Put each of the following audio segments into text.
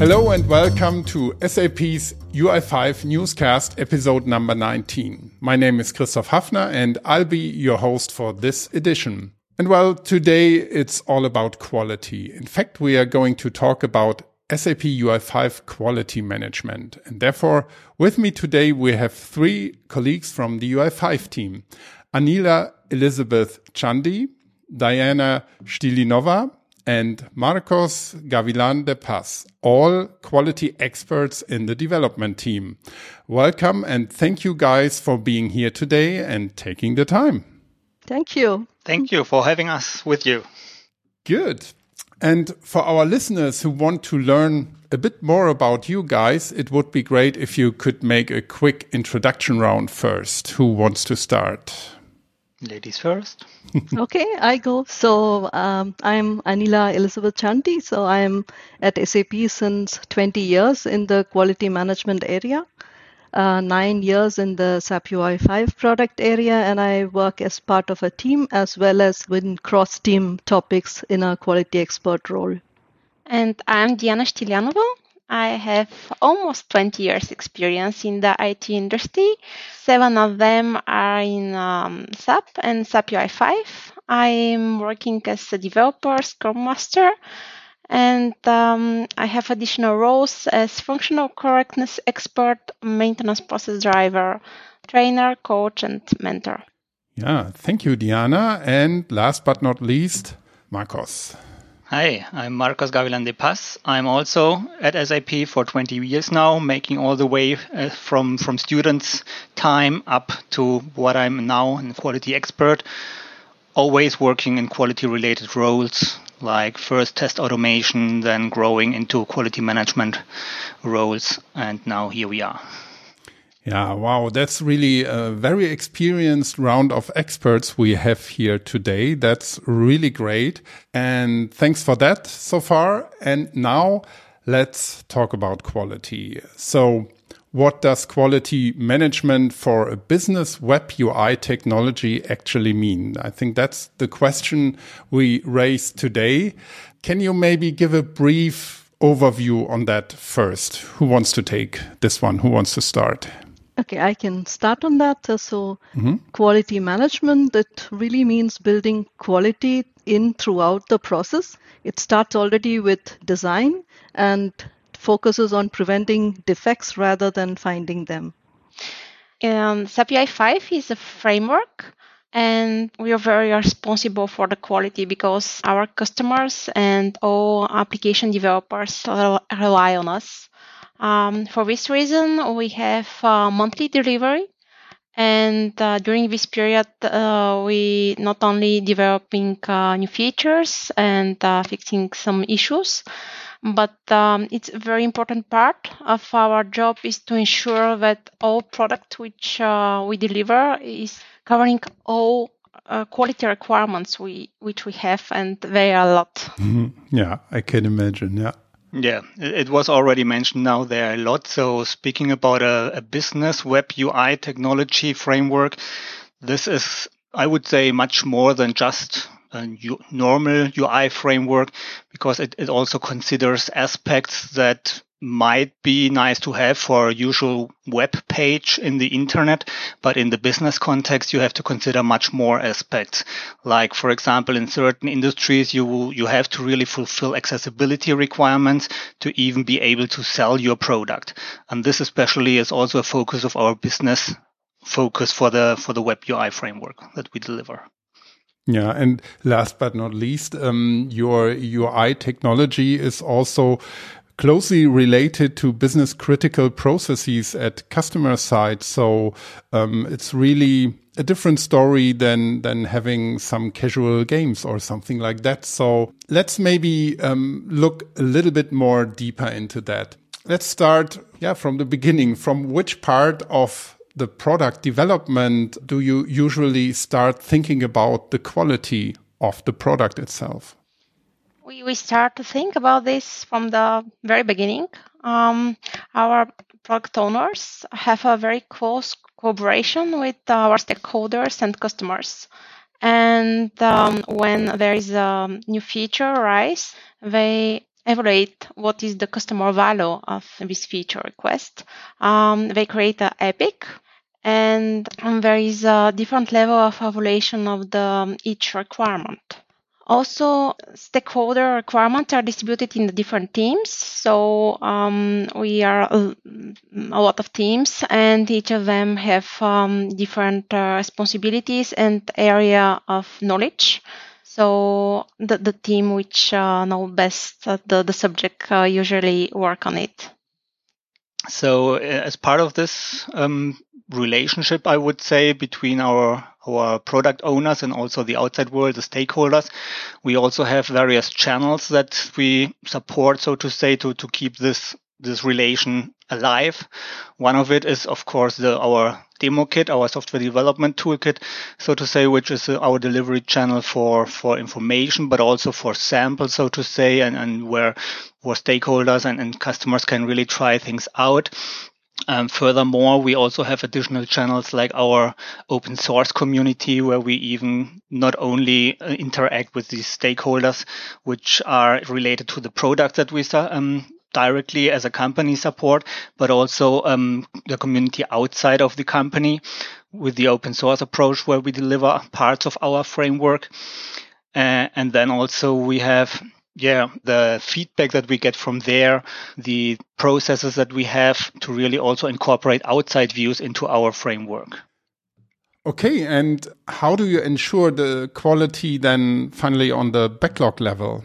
Hello and welcome to SAP's UI5 newscast episode number 19. My name is Christoph Hafner and I'll be your host for this edition. And well, today it's all about quality. In fact, we are going to talk about SAP UI5 quality management. And therefore, with me today, we have three colleagues from the UI5 team. Anila Elizabeth Chandi, Diana Stilyanova, and Marcos Gavilan de Paz, all quality experts in the development team. Welcome and thank you guys for being here today and taking the time. Thank you. Thank you for having us with you. Good. And for our listeners who want to learn a bit more about you guys, it would be great if you could make a quick introduction round first. Who wants to start? Ladies first. okay, I go. So um, I'm Anila Elizabeth Chanti. So I'm at SAP since 20 years in the quality management area, uh, nine years in the SAP UI5 product area, and I work as part of a team as well as within cross team topics in a quality expert role. And I'm Diana Stilyanova. I have almost 20 years experience in the IT industry. Seven of them are in um, SAP and SAP UI5. I'm working as a developer, Scrum Master, and um, I have additional roles as functional correctness expert, maintenance process driver, trainer, coach, and mentor. Yeah, thank you, Diana. And last but not least, Marcos. Hi, I'm Marcos Gavilan de Paz. I'm also at SAP for 20 years now, making all the way uh, from, from students' time up to what I'm now, a quality expert, always working in quality related roles like first test automation, then growing into quality management roles, and now here we are. Yeah, wow, that's really a very experienced round of experts we have here today. That's really great. And thanks for that so far. And now let's talk about quality. So, what does quality management for a business web UI technology actually mean? I think that's the question we raised today. Can you maybe give a brief overview on that first? Who wants to take this one? Who wants to start? Okay, I can start on that. So, mm-hmm. quality management, that really means building quality in throughout the process. It starts already with design and focuses on preventing defects rather than finding them. Um, SAP UI5 is a framework and we are very responsible for the quality because our customers and all application developers rely on us. Um, for this reason, we have uh, monthly delivery. And uh, during this period, uh, we not only developing uh, new features and uh, fixing some issues, but um, it's a very important part of our job is to ensure that all product which uh, we deliver is covering all uh, quality requirements we which we have, and they are a lot. Mm-hmm. Yeah, I can imagine. Yeah. Yeah, it was already mentioned now there a lot. So speaking about a, a business web UI technology framework, this is, I would say, much more than just a normal UI framework because it, it also considers aspects that might be nice to have for a usual web page in the internet, but in the business context, you have to consider much more aspects. Like, for example, in certain industries, you, will, you have to really fulfill accessibility requirements to even be able to sell your product. And this especially is also a focus of our business focus for the, for the web UI framework that we deliver. Yeah, and last but not least, um, your UI technology is also closely related to business critical processes at customer side. So um, it's really a different story than than having some casual games or something like that. So let's maybe um, look a little bit more deeper into that. Let's start, yeah, from the beginning. From which part of the product development do you usually start thinking about the quality of the product itself? We, we start to think about this from the very beginning. Um, our product owners have a very close cooperation with our stakeholders and customers. And um, when there is a new feature rise, they evaluate what is the customer value of this feature request. Um, they create an epic and there is a different level of evaluation of the each requirement. Also, stakeholder requirements are distributed in the different teams. So um, we are a, a, lot of teams, and each of them have um, different uh, responsibilities and area of knowledge. So the, the team which uh, know best the, the subject uh, usually work on it. So uh, as part of this um, relationship, I would say, between our our product owners and also the outside world, the stakeholders. We also have various channels that we support, so to say, to, to keep this this relation alive. One of it is, of course, the, our demo kit, our software development toolkit, so to say, which is our delivery channel for, for information, but also for samples, so to say, and, and where, where stakeholders and, and customers can really try things out. Um, furthermore, we also have additional channels like our open source community, where we even not only uh, interact with these stakeholders, which are related to the products that we um, directly as a company support, but also um, the community outside of the company with the open source approach, where we deliver parts of our framework. Uh, and then also we have yeah, the feedback that we get from there, the processes that we have to really also incorporate outside views into our framework. Okay, and how do you ensure the quality then finally on the backlog level?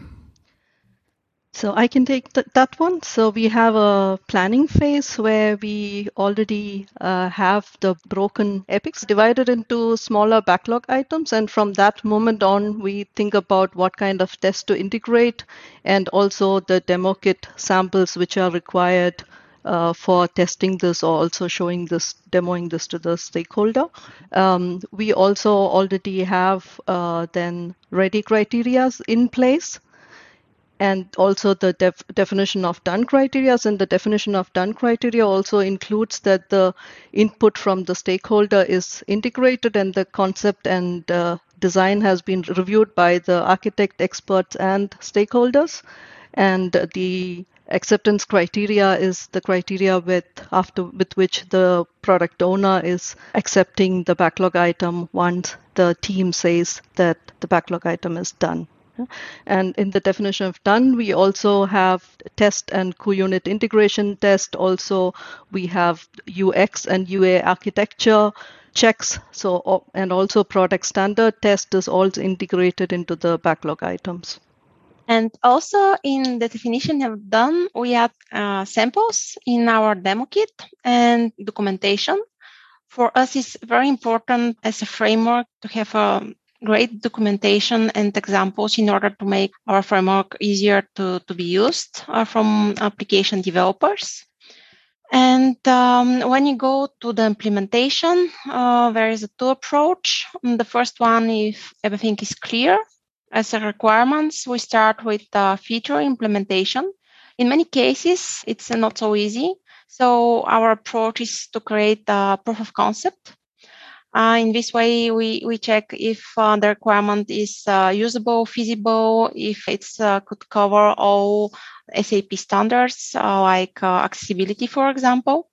So I can take th- that one. So we have a planning phase where we already uh, have the broken epics divided into smaller backlog items. And from that moment on, we think about what kind of tests to integrate and also the demo kit samples which are required uh, for testing this or also showing this, demoing this to the stakeholder. Um, we also already have uh, then ready criterias in place and also the def- definition of done criteria and the definition of done criteria also includes that the input from the stakeholder is integrated and the concept and uh, design has been reviewed by the architect experts and stakeholders. And the acceptance criteria is the criteria with after with which the product owner is accepting the backlog item once the team says that the backlog item is done and in the definition of done, we also have test and QUnit integration test. Also, we have UX and UA architecture checks. So, and also product standard test is also integrated into the backlog items. And also in the definition of done, we have uh, samples in our demo kit and documentation. For us, it's very important as a framework to have a great documentation and examples in order to make our framework easier to, to be used uh, from application developers. And um, when you go to the implementation, uh, there is a two approach. The first one, if everything is clear as a requirements, we start with the feature implementation. In many cases, it's not so easy. So our approach is to create a proof of concept uh, in this way, we, we check if uh, the requirement is uh, usable, feasible, if it uh, could cover all SAP standards uh, like uh, accessibility, for example.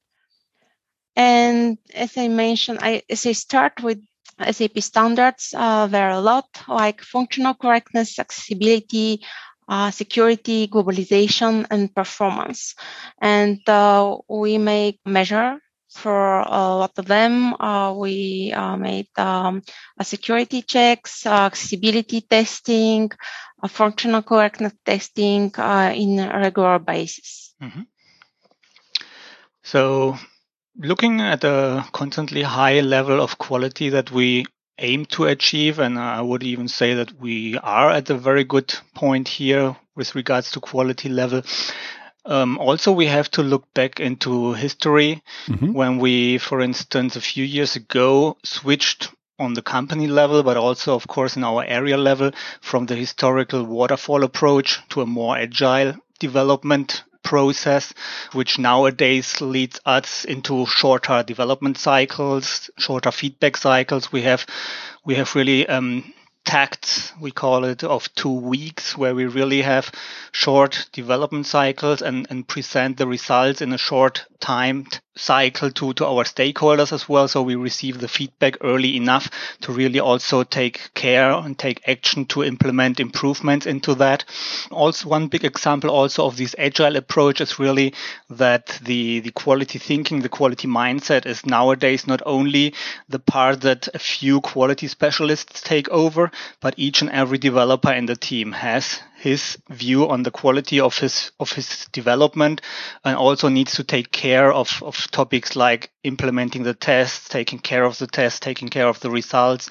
And as I mentioned, I, as I start with SAP standards, there are a lot like functional correctness, accessibility, uh, security, globalization, and performance. And uh, we make measure for a lot of them, uh, we uh, made um, security checks, uh, accessibility testing, functional correctness testing uh, in a regular basis. Mm-hmm. So, looking at the constantly high level of quality that we aim to achieve, and I would even say that we are at a very good point here with regards to quality level. Um, also, we have to look back into history mm-hmm. when we, for instance, a few years ago switched on the company level, but also, of course, in our area level from the historical waterfall approach to a more agile development process, which nowadays leads us into shorter development cycles, shorter feedback cycles. We have, we have really, um, tact, we call it, of two weeks, where we really have short development cycles and, and present the results in a short timed cycle to, to our stakeholders as well. So we receive the feedback early enough to really also take care and take action to implement improvements into that. Also, one big example also of this agile approach is really that the, the quality thinking, the quality mindset is nowadays not only the part that a few quality specialists take over, but each and every developer in the team has his view on the quality of his of his development and also needs to take care of, of topics like implementing the tests, taking care of the tests, taking care of the results,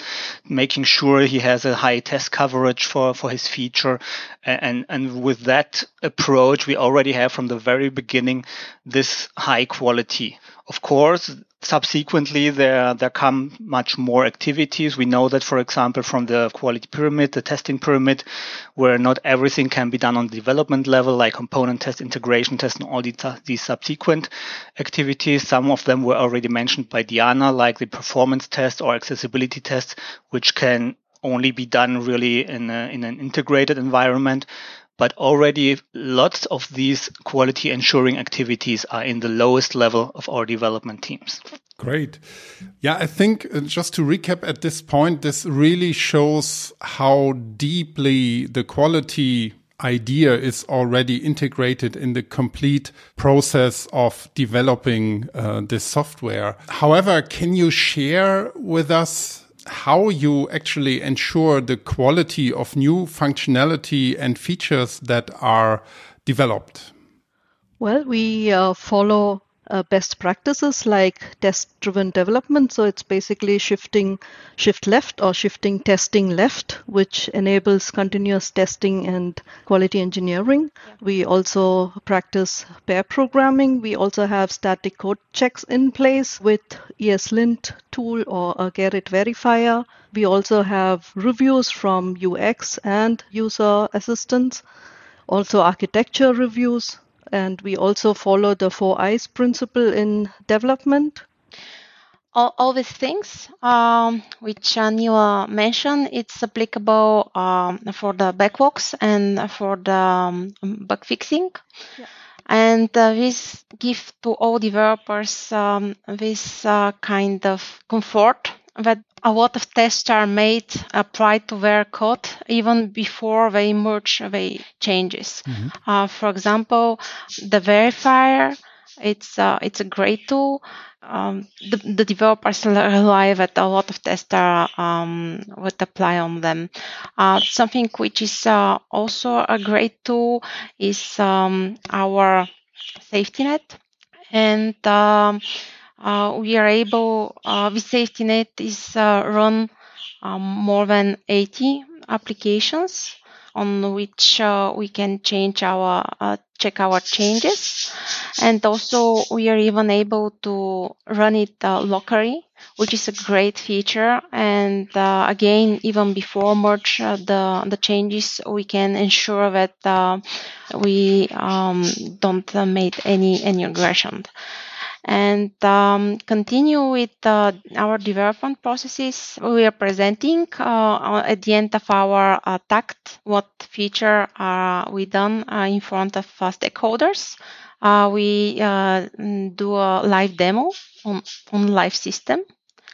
making sure he has a high test coverage for, for his feature. And, and with that approach, we already have from the very beginning this high quality. Of course, subsequently there there come much more activities. We know that for example from the quality pyramid the testing pyramid where not everything can be done on the development level like component test integration test and all these, subsequent activities. Some of them were already mentioned by diana like the performance test or accessibility test which can only be done really in, a, in an integrated environment but already lots of these quality ensuring activities are in the lowest level of our development teams. Great. Yeah, I think uh, just to recap at this point, this really shows how deeply the quality idea is already integrated in the complete process of developing uh, this software. However, can you share with us how you actually ensure the quality of new functionality and features that are developed? Well, we uh, follow uh, best practices like test driven development. So it's basically shifting shift left or shifting testing left, which enables continuous testing and quality engineering. Yeah. We also practice pair programming. We also have static code checks in place with ESLint tool or a Gerrit verifier. We also have reviews from UX and user assistance also architecture reviews and we also follow the four eyes principle in development. All, all these things um, which Anila mentioned, it's applicable um, for the backlogs and for the um, bug fixing. Yeah. And uh, this gives to all developers um, this uh, kind of comfort that a lot of tests are made applied to their code even before they merge the changes. Mm-hmm. Uh, for example, the verifier, it's uh, it's a great tool. Um, the, the, developers rely that a lot of tests are, um, would apply on them. Uh, something which is uh, also a great tool is um, our safety net. And um, we are able, uh, with safety net is uh, run um, more than 80 applications on which uh, we can change our uh, check our changes. And also we are even able to run it uh, locally which is a great feature. And again even before merge the the changes we can ensure that we um, don't make any any regression and um, continue with uh, our development processes. We are presenting uh, at the end of our uh, TACT what feature are we done uh, in front of uh, stakeholders. Uh, we do a live demo on, on live system.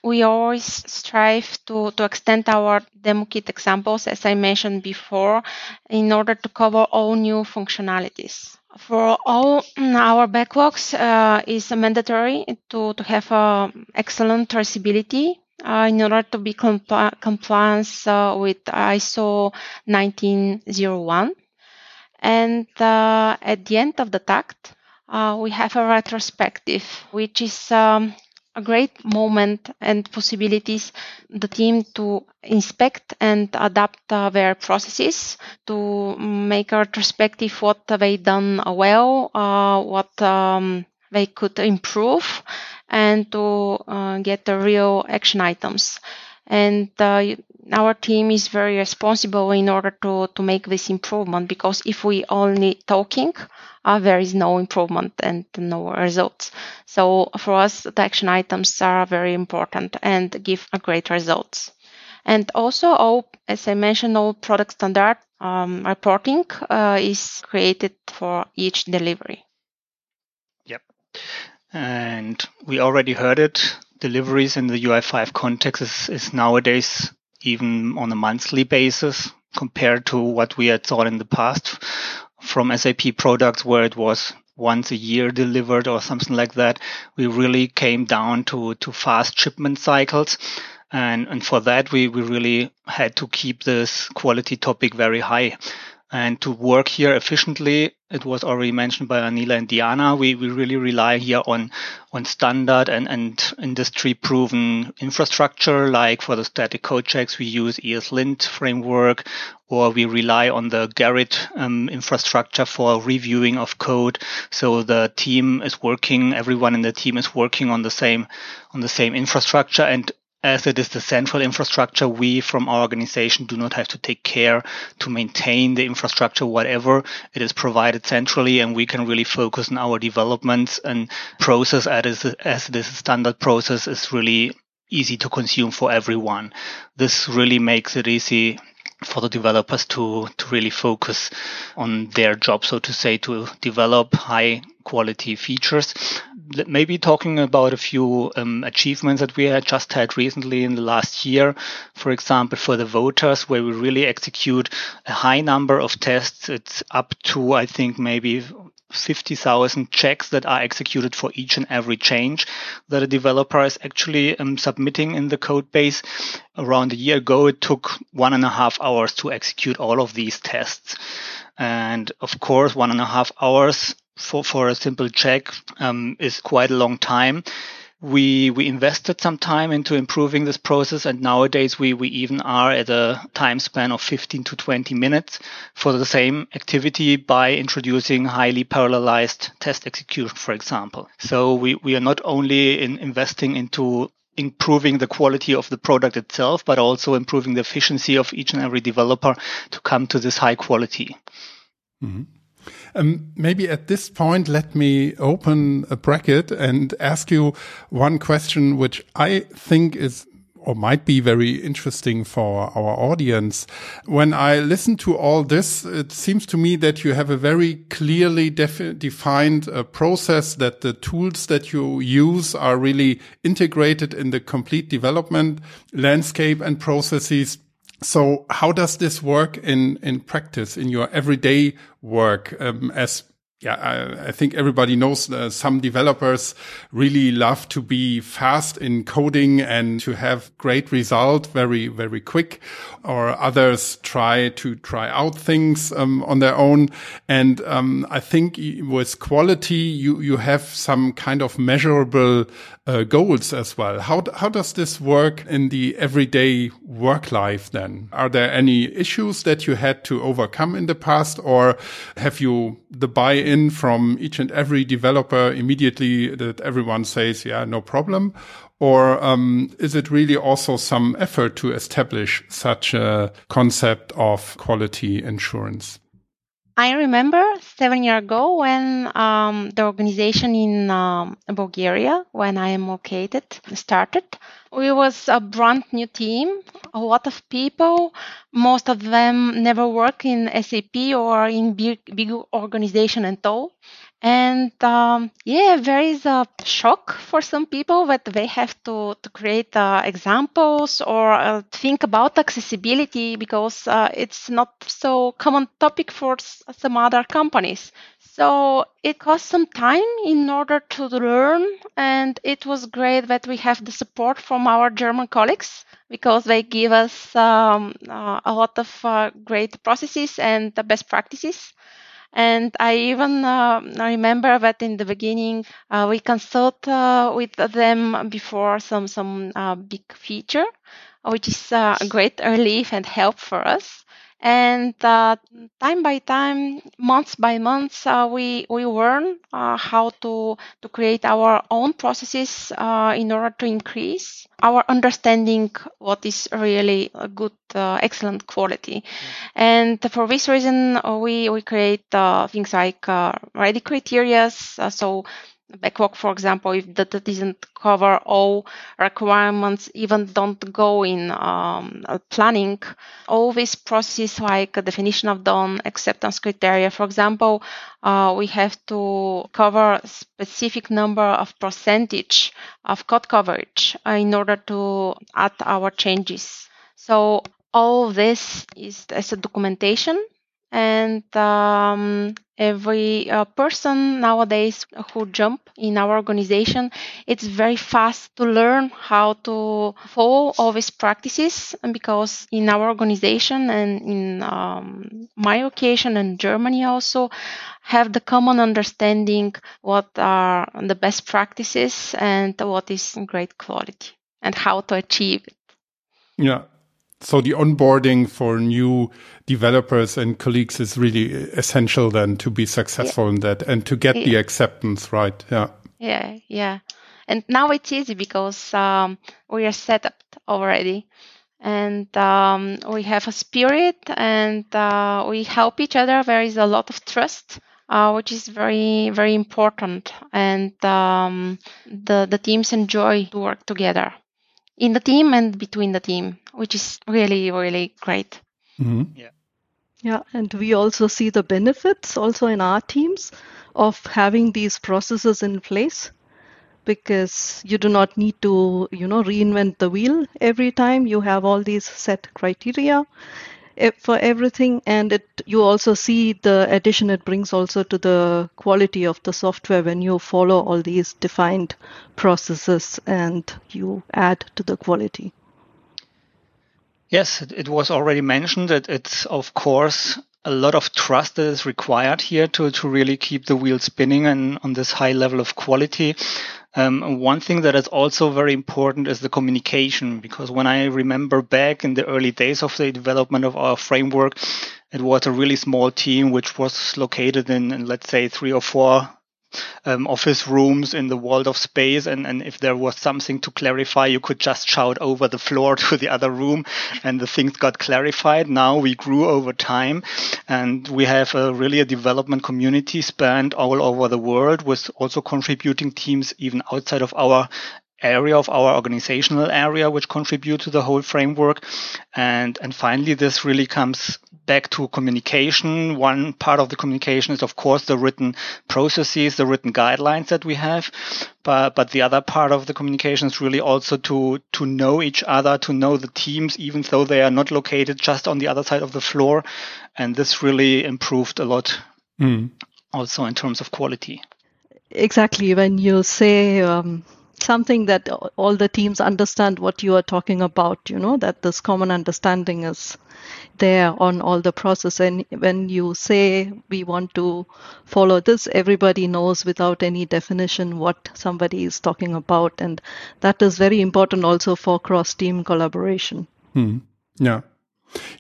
We always strive to, to extend our demo kit examples, as I mentioned before, in order to cover all new functionalities for all our backlogs uh, is mandatory to, to have uh, excellent traceability uh, in order to be compl- compliance uh, with ISO 1901. And uh, at the end of the TACT, uh, we have a retrospective, which is um, a great moment and possibilities the team to inspect and adapt uh, their processes to make a retrospective what they done well, uh, what um, they could improve, and to uh, get the real action items. And uh, our team is very responsible in order to, to make this improvement because if we only talking, uh, there is no improvement and no results. So for us, the action items are very important and give a great results. And also, all, as I mentioned, all product standard um, reporting uh, is created for each delivery. And we already heard it. Deliveries in the UI5 context is, is nowadays even on a monthly basis compared to what we had thought in the past from SAP products where it was once a year delivered or something like that. We really came down to, to fast shipment cycles. And, and for that, we, we really had to keep this quality topic very high. And to work here efficiently, it was already mentioned by Anila and Diana. We, we really rely here on, on standard and, and industry proven infrastructure. Like for the static code checks, we use ESLint framework, or we rely on the Gerrit um, infrastructure for reviewing of code. So the team is working, everyone in the team is working on the same, on the same infrastructure. And as it is the central infrastructure, we from our organization do not have to take care to maintain the infrastructure, whatever it is provided centrally, and we can really focus on our developments and process as, as this standard process is really easy to consume for everyone. This really makes it easy for the developers to, to really focus on their job, so to say, to develop high quality features. Maybe talking about a few um, achievements that we had just had recently in the last year. For example, for the voters, where we really execute a high number of tests. It's up to, I think, maybe 50,000 checks that are executed for each and every change that a developer is actually um, submitting in the code base. Around a year ago, it took one and a half hours to execute all of these tests. And of course, one and a half hours for, for a simple check um, is quite a long time. We we invested some time into improving this process and nowadays we we even are at a time span of 15 to 20 minutes for the same activity by introducing highly parallelized test execution for example. So we we are not only in investing into improving the quality of the product itself but also improving the efficiency of each and every developer to come to this high quality. Mm-hmm. Um, maybe at this point, let me open a bracket and ask you one question, which I think is or might be very interesting for our audience. When I listen to all this, it seems to me that you have a very clearly defined uh, process that the tools that you use are really integrated in the complete development landscape and processes so how does this work in, in practice in your everyday work um, as yeah, I, I, think everybody knows uh, some developers really love to be fast in coding and to have great result very, very quick. Or others try to try out things um, on their own. And um, I think with quality, you you have some kind of measurable uh, goals as well. How how does this work in the everyday work life? Then are there any issues that you had to overcome in the past, or have you the buy in from each and every developer immediately that everyone says, yeah, no problem? Or um, is it really also some effort to establish such a concept of quality insurance? I remember seven years ago when um, the organization in um, Bulgaria, when I am located, started. We was a brand new team, a lot of people. Most of them never work in SAP or in big, big organization at all. And um, yeah, there is a shock for some people that they have to, to create uh, examples or uh, think about accessibility because uh, it's not so common topic for some other companies. So it cost some time in order to learn, and it was great that we have the support from our German colleagues because they give us um, uh, a lot of uh, great processes and the best practices. And I even uh, remember that in the beginning uh, we consult uh, with them before some some uh, big feature, which is uh, a great relief and help for us. And uh, time by time, months by months, we we learn how to to create our own processes in order to increase our understanding what is really a good uh, excellent quality mm-hmm. and for this reason uh, we we create uh, things like uh, ready criteria uh, so backlog, for example, if data doesn't cover all requirements, even don't go in um, planning, all these processes like definition of done, acceptance criteria, for example, uh, we have to cover specific number of percentage of code coverage in order to add our changes. So all this is as a documentation and um, every uh, person nowadays who jump in our organization it's very fast to learn how to follow all these practices because in our organization and in um, my location and germany also have the common understanding what are the best practices and what is great quality and how to achieve it. Yeah so the onboarding for new developers and colleagues is really essential then to be successful yeah. in that and to get yeah. the acceptance right? Yeah. Yeah yeah. And now it's easy because um, we are set up already. And um, we have a spirit and uh, we help each other. There is a lot of trust uh, which is very very important. And um, the the teams enjoy to work together in the team and between the team, which is really, really great. Mm-hmm. Yeah. Yeah, and we also see the benefits also in our teams of having these processes in place because you do not need to, you know, reinvent the wheel every time. You have all these set criteria for everything and it you also see the addition it brings also to the quality of the software when you follow all these defined processes and you add to the quality. Yes it was already mentioned that it's of course a lot of trust that is required here to, to really keep the wheel spinning and on this high level of quality. Um, one thing that is also very important is the communication, because when I remember back in the early days of the development of our framework, it was a really small team which was located in, in let's say, three or four um, office rooms in the world of space. And, and if there was something to clarify, you could just shout over the floor to the other room and the things got clarified. Now we grew over time and we have a, really a development community spanned all over the world with also contributing teams even outside of our area of our organizational area which contribute to the whole framework. And and finally this really comes back to communication. One part of the communication is of course the written processes the written guidelines that we have. But but the other part of the communication is really also to to know each other to know the teams even though they are not located just on the other side of the floor. And this really improved a lot mm. also in terms of quality. Exactly. When you say um something that all the teams understand what you are talking about you know that this common understanding is there on all the process. And when you say we want to follow this everybody knows without any definition what somebody is talking about. And that is very important also for cross team collaboration. Hmm. yeah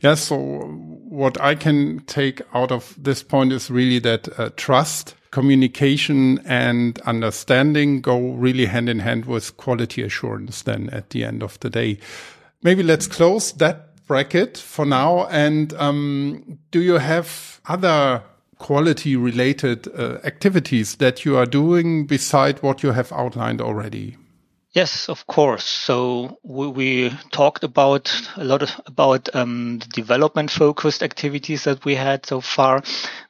yeah so what i can take out of this point is really that uh, trust communication and understanding go really hand in hand with quality assurance then at the end of the day. Maybe let's close that bracket for now. And um, do you have other quality related uh, activities that you are doing beside what you have outlined already? Yes, of course. So we, we talked about a lot of, about um, development focused activities that we had so far.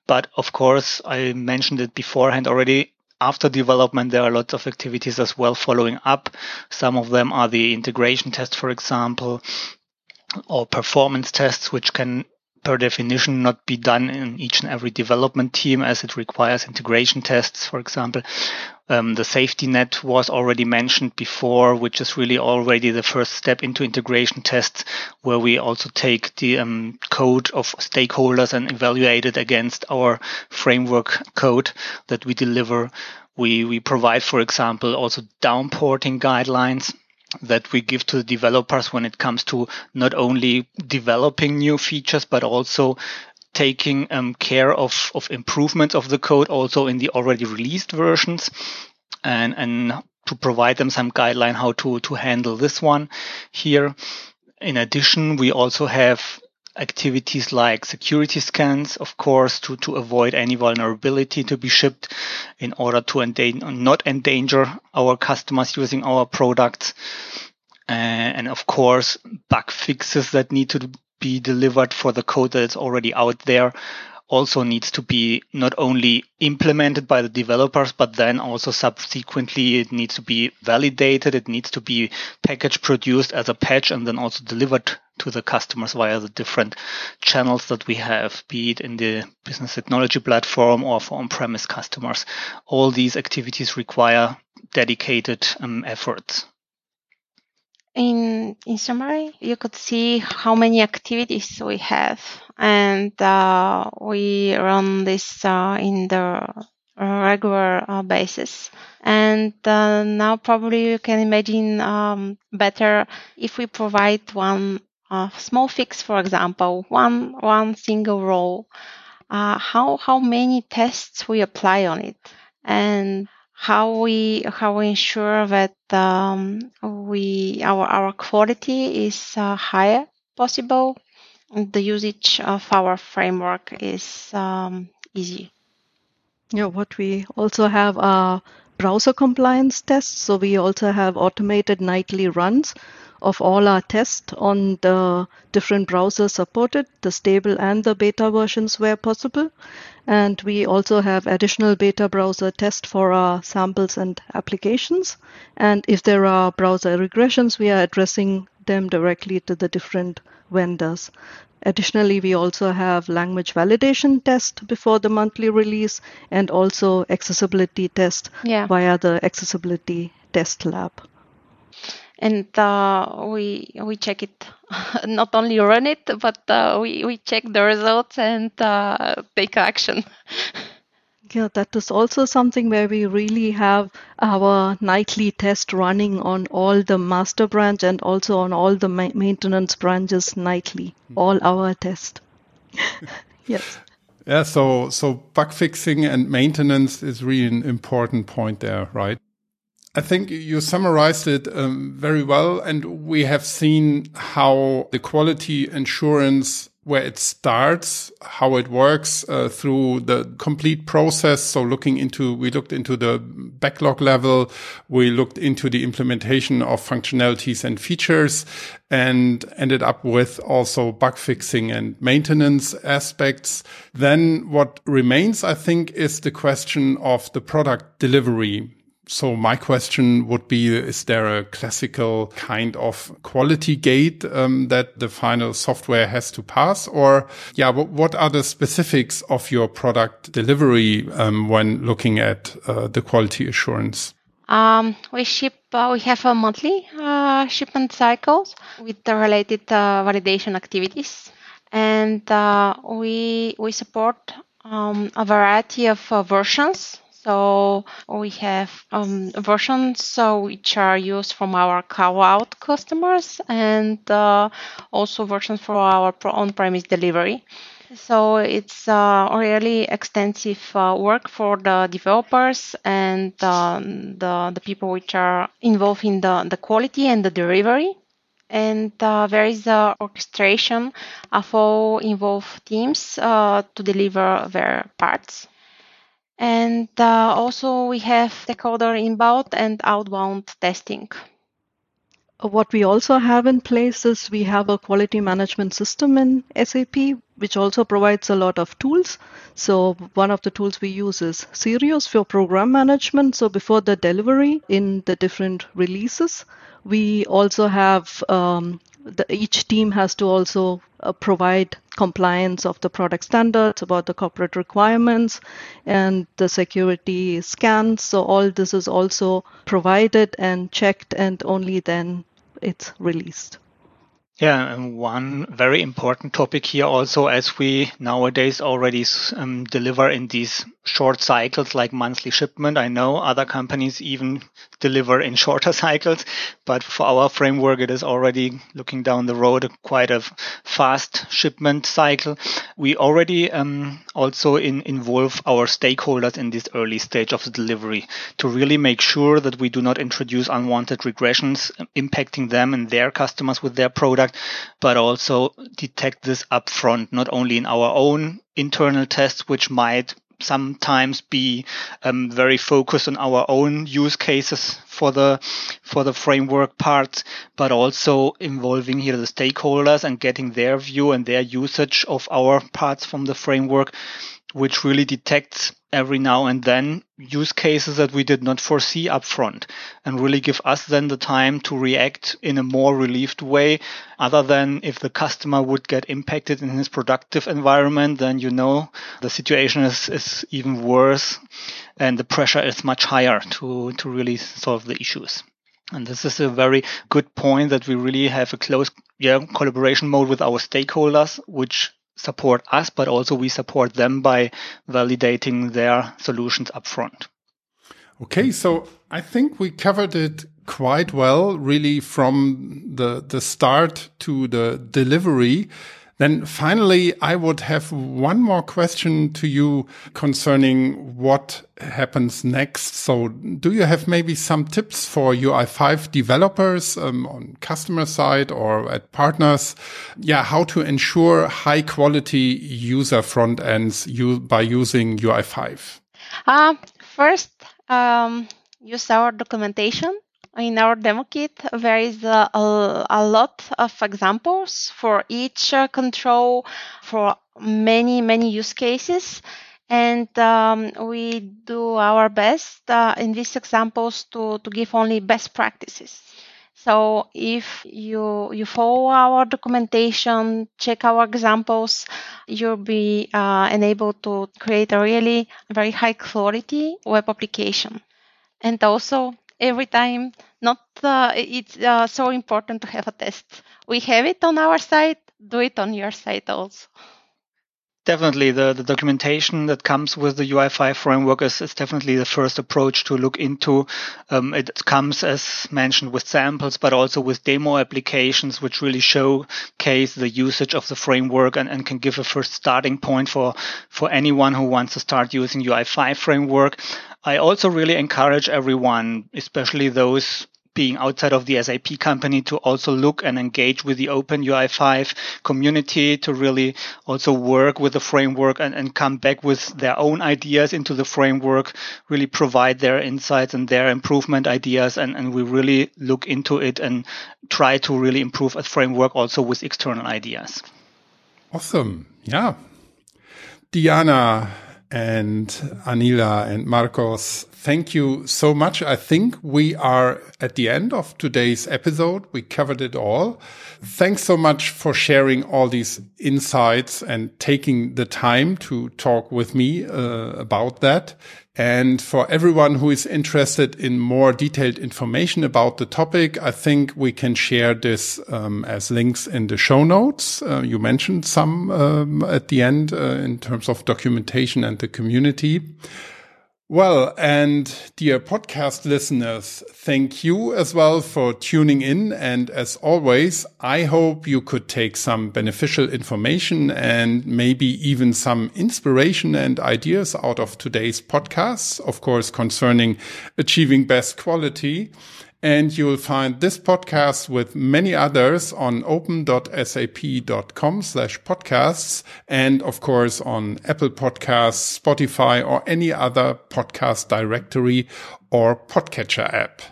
But of course, I mentioned it beforehand already. After development, there are lots of activities as well following up. Some of them are the integration test, for example, or performance tests, which can per definition not be done in each and every development team as it requires integration tests, for example. Um, the safety net was already mentioned before, which is really already the first step into integration tests, where we also take the um, code of stakeholders and evaluate it against our framework code that we deliver. We, we provide, for example, also downporting guidelines that we give to the developers when it comes to not only developing new features, but also taking um, care of, of improvements of the code also in the already released versions and, and to provide them some guideline how to, to handle this one here. In addition, we also have activities like security scans, of course, to, to avoid any vulnerability to be shipped in order to not endanger our customers using our products. Uh, and of course, bug fixes that need to be delivered for the code that is already out there also needs to be not only implemented by the developers, but then also subsequently it needs to be validated. It needs to be package produced as a patch and then also delivered to the customers via the different channels that we have, be it in the business technology platform or for on-premise customers. All these activities require dedicated um, efforts. In, in summary, you could see how many activities we have and uh, we run this uh, in the regular uh, basis. And uh, now probably you can imagine um, better if we provide one uh, small fix, for example, one one single row. Uh, how how many tests we apply on it, and how we how we ensure that um, we our our quality is higher possible the usage of our framework is um, easy. Yeah, what we also have are browser compliance tests. So we also have automated nightly runs of all our tests on the different browsers supported, the stable and the beta versions where possible. And we also have additional beta browser tests for our samples and applications. And if there are browser regressions, we are addressing them directly to the different vendors. Additionally, we also have language validation test before the monthly release and also accessibility test yeah. via the accessibility test lab. And uh, we we check it, not only run it, but uh, we we check the results and uh, take action. Yeah, that is also something where we really have our nightly test running on all the master branch and also on all the ma- maintenance branches nightly, mm. all our tests. yes. Yeah, so so bug fixing and maintenance is really an important point there, right? I think you summarized it um, very well, and we have seen how the quality assurance where it starts, how it works uh, through the complete process. So looking into, we looked into the backlog level. We looked into the implementation of functionalities and features and ended up with also bug fixing and maintenance aspects. Then what remains, I think, is the question of the product delivery so my question would be, is there a classical kind of quality gate um, that the final software has to pass? Or yeah, what are the specifics of your product delivery um, when looking at uh, the quality assurance? Um, we ship, uh, we have a monthly uh, shipment cycles with the related uh, validation activities. And uh, we, we support um, a variety of uh, versions so we have um, versions which are used from our cloud customers and uh, also versions for our on-premise delivery. So it's uh, really extensive uh, work for the developers and uh, the, the people which are involved in the, the quality and the delivery. And uh, there is uh, orchestration of all involved teams uh, to deliver their parts. And uh, also we have stakeholder inbound and outbound testing. What we also have in place is we have a quality management system in SAP, which also provides a lot of tools. So one of the tools we use is Sirius for program management. So before the delivery in the different releases, we also have um, the, each team has to also uh, provide compliance of the product standards about the corporate requirements and the security scans. So all this is also provided and checked and only then it's released yeah, and one very important topic here also, as we nowadays already um, deliver in these short cycles like monthly shipment. I know other companies even deliver in shorter cycles, but for our framework, it is already looking down the road quite a fast shipment cycle. We already um, also in, involve our stakeholders in this early stage of the delivery to really make sure that we do not introduce unwanted regressions impacting them and their customers with their product product, but also detect this upfront, not only in our own internal tests, which might sometimes be um, very focused on our own use cases for the for the framework parts, but also involving here the stakeholders and getting their view and their usage of our parts from the framework, which really detects every now and then use cases that we did not foresee upfront and really give us then the time to react in a more relieved way other than if the customer would get impacted in his productive environment then you know the situation is, is even worse and the pressure is much higher to, to really solve the issues. And this is a very good point that we really have a close yeah, collaboration mode with our stakeholders, which support us, but also we support them by validating their solutions upfront. Okay, so I think we covered it quite well, really from the, the start to the delivery. Then finally, I would have one more question to you concerning what happens next. So do you have maybe some tips for UI5 developers um, on customer side or at partners? Yeah, how to ensure high quality user front ends by using UI5? Uh, first, um, use our documentation in our demo kit, there is a, a, a lot of examples for each uh, control for many, many use cases. And um, we do our best uh, in these examples to, to give only best practices. So if you you follow our documentation, check our examples, you'll be uh, enabled to create a really very high quality web application. And also every time. Not uh, it's uh, so important to have a test. We have it on our site do it on your site also definitely the, the documentation that comes with the UI5 framework is, is definitely the first approach to look into. Um, it comes, as mentioned, with samples, but also with demo applications, which really showcase the usage of the framework and, and can give a first starting point for, for anyone who wants to start using UI5 framework. I also really encourage everyone, especially those being outside of the SAP company to also look and engage with the open UI5 community to really also work with the framework and, and come back with their own ideas into the framework, really provide their insights and their improvement ideas. And, and we really look into it and try to really improve a framework also with external ideas. Awesome. Yeah. Diana, and Anila and Marcos, thank you so much. I think we are at the end of today's episode. We covered it all. Thanks so much for sharing all these insights and taking the time to talk with me uh, about that. And for everyone who is interested in more detailed information about the topic, I think we can share this um, as links in the show notes. Uh, you mentioned some um, at the end uh, in terms of documentation and the community. Well, and dear podcast listeners, thank you as well for tuning in. And as always, I hope you could take some beneficial information and maybe even some inspiration and ideas out of today's podcast, of course, concerning achieving best quality. And you'll find this podcast with many others on open.sap.com slash podcasts. And of course on Apple Podcasts, Spotify, or any other podcast directory or podcatcher app.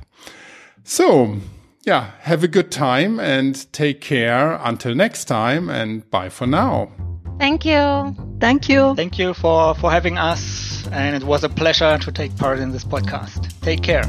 So yeah, have a good time and take care until next time and bye for now. Thank you. Thank you. Thank you for, for having us. And it was a pleasure to take part in this podcast. Take care.